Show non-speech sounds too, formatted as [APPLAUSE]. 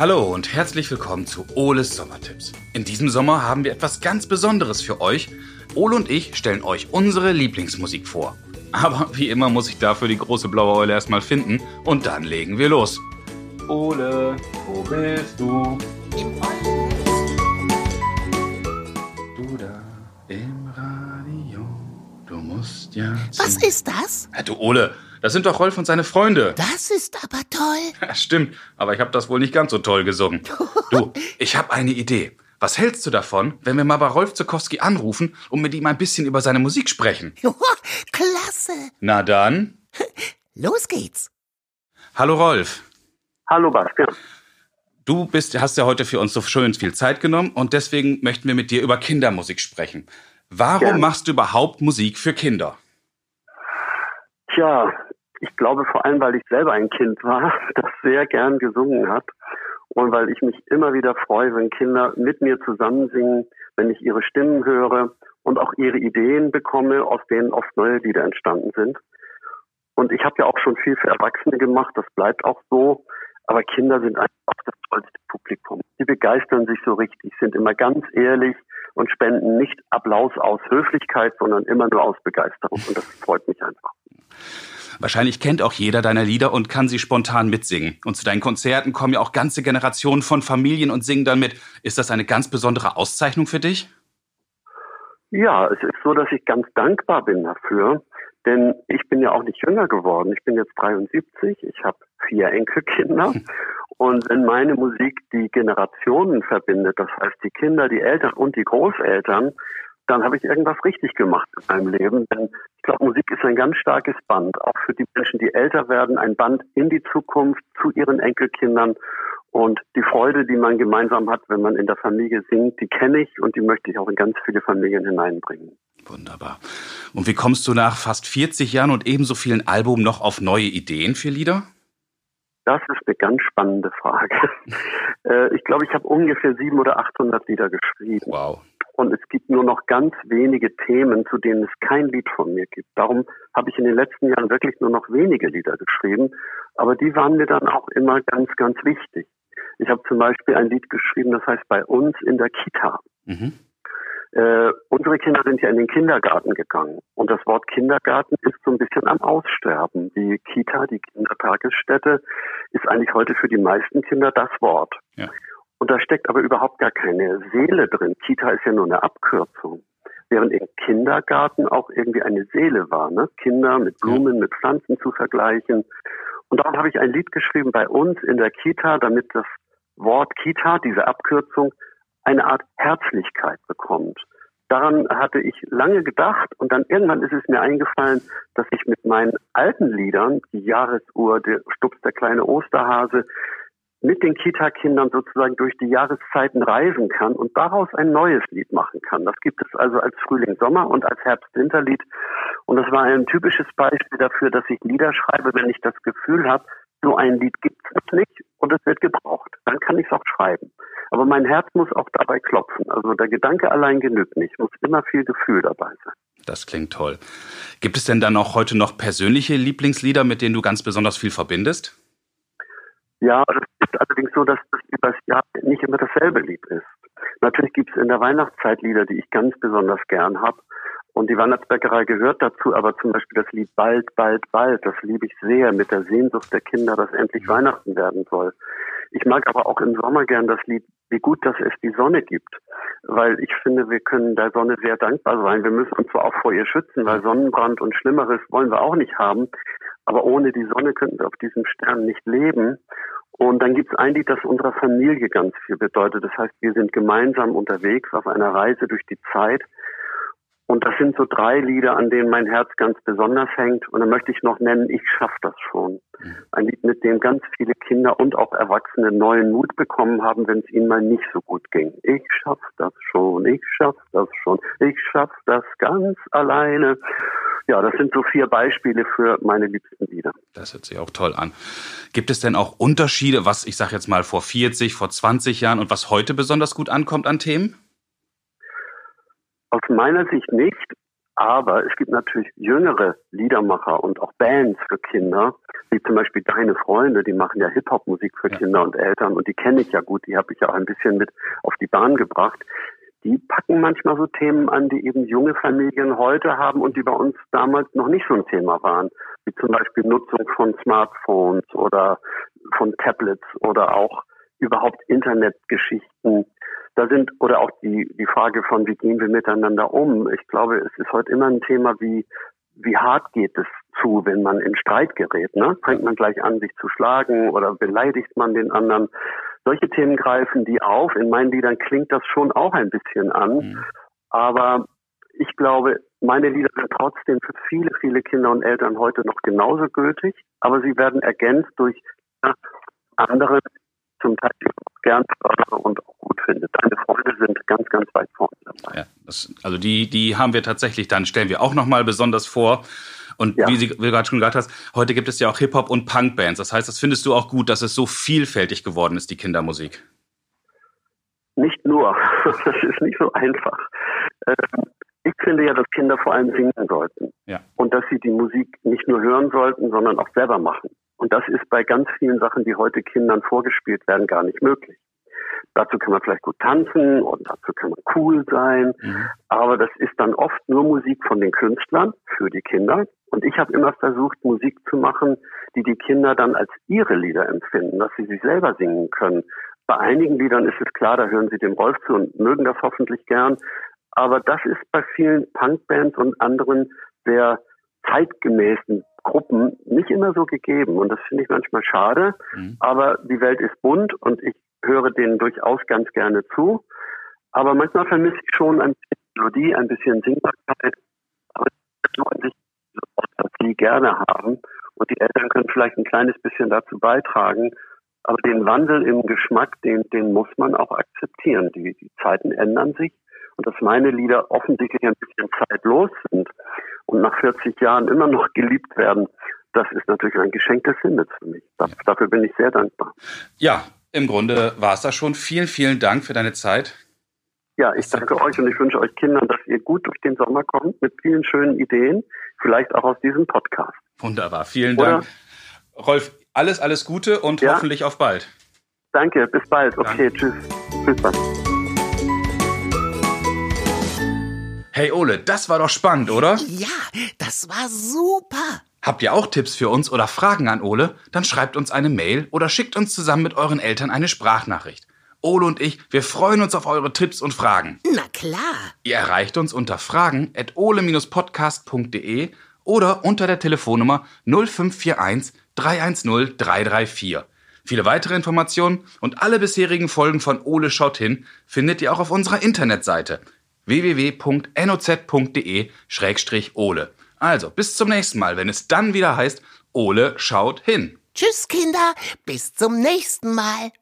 Hallo und herzlich willkommen zu Oles Sommertipps. In diesem Sommer haben wir etwas ganz Besonderes für euch. Ole und ich stellen euch unsere Lieblingsmusik vor. Aber wie immer muss ich dafür die große blaue Eule erstmal finden und dann legen wir los. Ole, wo bist du? Du da im Radio, du musst ja. Was ist das? Ja, du Ole, das sind doch Rolf und seine Freunde. Das ist aber toll. [LAUGHS] Ja, stimmt, aber ich habe das wohl nicht ganz so toll gesungen. Du, [LAUGHS] ich habe eine Idee. Was hältst du davon, wenn wir mal bei Rolf Zukowski anrufen und mit ihm ein bisschen über seine Musik sprechen? [LAUGHS] Klasse. Na dann. Los geht's. Hallo Rolf. Hallo Bastian. Du bist, hast ja heute für uns so schön viel Zeit genommen und deswegen möchten wir mit dir über Kindermusik sprechen. Warum Gerne. machst du überhaupt Musik für Kinder? Tja, ich glaube vor allem, weil ich selber ein Kind war, [LAUGHS] das sehr gern gesungen hat und weil ich mich immer wieder freue, wenn Kinder mit mir zusammen singen, wenn ich ihre Stimmen höre und auch ihre Ideen bekomme, aus denen oft neue Lieder entstanden sind. Und ich habe ja auch schon viel für Erwachsene gemacht, das bleibt auch so. Aber Kinder sind einfach das tollste Publikum. Die begeistern sich so richtig, sind immer ganz ehrlich und spenden nicht Applaus aus Höflichkeit, sondern immer nur aus Begeisterung. Und das freut mich einfach. Wahrscheinlich kennt auch jeder deiner Lieder und kann sie spontan mitsingen. Und zu deinen Konzerten kommen ja auch ganze Generationen von Familien und singen dann mit. Ist das eine ganz besondere Auszeichnung für dich? Ja, es ist so, dass ich ganz dankbar bin dafür, denn ich bin ja auch nicht jünger geworden. Ich bin jetzt 73, ich habe vier Enkelkinder [LAUGHS] und wenn meine Musik die Generationen verbindet, das heißt die Kinder, die Eltern und die Großeltern, dann habe ich irgendwas richtig gemacht in meinem Leben. Denn ich glaube, Musik ist ein ganz starkes Band, auch für die Menschen, die älter werden, ein Band in die Zukunft zu ihren Enkelkindern. Und die Freude, die man gemeinsam hat, wenn man in der Familie singt, die kenne ich und die möchte ich auch in ganz viele Familien hineinbringen. Wunderbar. Und wie kommst du nach fast 40 Jahren und ebenso vielen Alben noch auf neue Ideen für Lieder? Das ist eine ganz spannende Frage. [LAUGHS] Äh, ich glaube, ich habe ungefähr 700 oder 800 Lieder geschrieben. Wow. Und es gibt nur noch ganz wenige Themen, zu denen es kein Lied von mir gibt. Darum habe ich in den letzten Jahren wirklich nur noch wenige Lieder geschrieben. Aber die waren mir dann auch immer ganz, ganz wichtig. Ich habe zum Beispiel ein Lied geschrieben, das heißt bei uns in der Kita. Mhm. Äh, unsere Kinder sind ja in den Kindergarten gegangen. Und das Wort Kindergarten ist so ein bisschen am Aussterben. Die Kita, die Kindertagesstätte, ist eigentlich heute für die meisten Kinder das Wort. Ja. Und da steckt aber überhaupt gar keine Seele drin. Kita ist ja nur eine Abkürzung. Während im Kindergarten auch irgendwie eine Seele war, ne? Kinder mit Blumen, mit Pflanzen zu vergleichen. Und darum habe ich ein Lied geschrieben bei uns in der Kita, damit das Wort Kita, diese Abkürzung, eine Art Herzlichkeit bekommt. Daran hatte ich lange gedacht und dann irgendwann ist es mir eingefallen, dass ich mit meinen alten Liedern, die Jahresuhr, der Stups der kleine Osterhase, mit den Kita-Kindern sozusagen durch die Jahreszeiten reisen kann und daraus ein neues Lied machen kann. Das gibt es also als Frühling-Sommer und als Herbst-Winterlied. Und das war ein typisches Beispiel dafür, dass ich Lieder schreibe, wenn ich das Gefühl habe, so ein Lied gibt es nicht und es wird gebraucht. Dann kann ich es auch schreiben. Aber mein Herz muss auch dabei klopfen. Also der Gedanke allein genügt nicht. Muss immer viel Gefühl dabei sein. Das klingt toll. Gibt es denn dann auch heute noch persönliche Lieblingslieder, mit denen du ganz besonders viel verbindest? Ja, es ist allerdings so, dass das übers Jahr nicht immer dasselbe Lied ist. Natürlich gibt es in der Weihnachtszeit Lieder, die ich ganz besonders gern habe. Und die Weihnachtsbäckerei gehört dazu, aber zum Beispiel das Lied Bald, Bald, Bald, das liebe ich sehr mit der Sehnsucht der Kinder, dass endlich Weihnachten werden soll. Ich mag aber auch im Sommer gern das Lied, wie gut, dass es die Sonne gibt. Weil ich finde, wir können der Sonne sehr dankbar sein. Wir müssen uns zwar auch vor ihr schützen, weil Sonnenbrand und Schlimmeres wollen wir auch nicht haben. Aber ohne die Sonne könnten wir auf diesem Stern nicht leben. Und dann gibt es ein Lied, das unserer Familie ganz viel bedeutet. Das heißt, wir sind gemeinsam unterwegs auf einer Reise durch die Zeit. Und das sind so drei Lieder, an denen mein Herz ganz besonders hängt. Und dann möchte ich noch nennen, ich schaff das schon. Ein Lied, mit dem ganz viele Kinder und auch Erwachsene neuen Mut bekommen haben, wenn es ihnen mal nicht so gut ging. Ich schaff das schon, ich schaff das schon, ich schaff das ganz alleine. Ja, das sind so vier Beispiele für meine liebsten Lieder. Das hört sich auch toll an. Gibt es denn auch Unterschiede, was ich sage jetzt mal vor 40, vor 20 Jahren und was heute besonders gut ankommt an Themen? Aus meiner Sicht nicht, aber es gibt natürlich jüngere Liedermacher und auch Bands für Kinder. Wie zum Beispiel deine Freunde, die machen ja Hip-Hop-Musik für Kinder und Eltern und die kenne ich ja gut, die habe ich ja auch ein bisschen mit auf die Bahn gebracht. Die packen manchmal so Themen an, die eben junge Familien heute haben und die bei uns damals noch nicht so ein Thema waren, wie zum Beispiel Nutzung von Smartphones oder von Tablets oder auch überhaupt Internetgeschichten. Da sind, oder auch die, die Frage von, wie gehen wir miteinander um? Ich glaube, es ist heute immer ein Thema, wie, wie hart geht es zu, wenn man in Streit gerät. Ne? Fängt man gleich an, sich zu schlagen oder beleidigt man den anderen? Solche Themen greifen die auf. In meinen Liedern klingt das schon auch ein bisschen an. Mhm. Aber ich glaube, meine Lieder sind trotzdem für viele, viele Kinder und Eltern heute noch genauso gültig. Aber sie werden ergänzt durch andere, zum Teil gern und auch gut finde. Deine Freunde sind ganz, ganz weit vorne dabei. Ja, das, also die, die haben wir tatsächlich, dann stellen wir auch nochmal besonders vor. Und ja. wie, Sie, gerade schon gesagt hast, heute gibt es ja auch Hip-Hop und Punk-Bands. Das heißt, das findest du auch gut, dass es so vielfältig geworden ist, die Kindermusik? Nicht nur. [LAUGHS] Das ist nicht so einfach. Ähm, ich finde ja, dass Kinder vor allem singen sollten. Ja. Und dass sie die Musik nicht nur hören sollten, sondern auch selber machen. Und das ist bei ganz vielen Sachen, die heute Kindern vorgespielt werden, gar nicht möglich. Dazu kann man vielleicht gut tanzen und dazu kann man cool sein. Mhm. Aber das ist dann oft nur Musik von den Künstlern für die Kinder. Und ich habe immer versucht, Musik zu machen, die die Kinder dann als ihre Lieder empfinden, dass sie sich selber singen können. Bei einigen Liedern ist es klar, da hören sie dem Rolf zu und mögen das hoffentlich gern. Aber das ist bei vielen Punkbands und anderen sehr zeitgemäßen Gruppen nicht immer so gegeben. Und das finde ich manchmal schade. Mhm. Aber die Welt ist bunt und ich höre denen durchaus ganz gerne zu. Aber manchmal vermisse ich schon ein bisschen Melodie, ein bisschen Singbarkeit. Aber suchen sich was sie gerne haben. Und die Eltern können vielleicht ein kleines bisschen dazu beitragen. Aber den Wandel im Geschmack, den, den muss man auch akzeptieren. Die, die Zeiten ändern sich. Und dass meine Lieder offensichtlich ein bisschen zeitlos sind und nach 40 Jahren immer noch geliebt werden, das ist natürlich ein Geschenk des Himmels für mich. Dafür bin ich sehr dankbar. Ja, im Grunde war es das schon. Vielen, vielen Dank für deine Zeit. Ja, ich danke euch und ich wünsche euch Kindern, dass ihr gut durch den Sommer kommt mit vielen schönen Ideen, vielleicht auch aus diesem Podcast. Wunderbar, vielen Dank. Oder? Rolf, alles, alles Gute und ja? hoffentlich auf bald. Danke, bis bald. Okay, Danke. tschüss. Tschüss, dann. Hey Ole, das war doch spannend, oder? Ja, das war super. Habt ihr auch Tipps für uns oder Fragen an Ole? Dann schreibt uns eine Mail oder schickt uns zusammen mit euren Eltern eine Sprachnachricht. Ole und ich, wir freuen uns auf eure Tipps und Fragen. Na klar. Ihr erreicht uns unter fragen at ole-podcast.de oder unter der Telefonnummer 0541 310 334. Viele weitere Informationen und alle bisherigen Folgen von Ole schaut hin findet ihr auch auf unserer Internetseite www.noz.de-ole. Also, bis zum nächsten Mal, wenn es dann wieder heißt, Ole schaut hin. Tschüss, Kinder, bis zum nächsten Mal.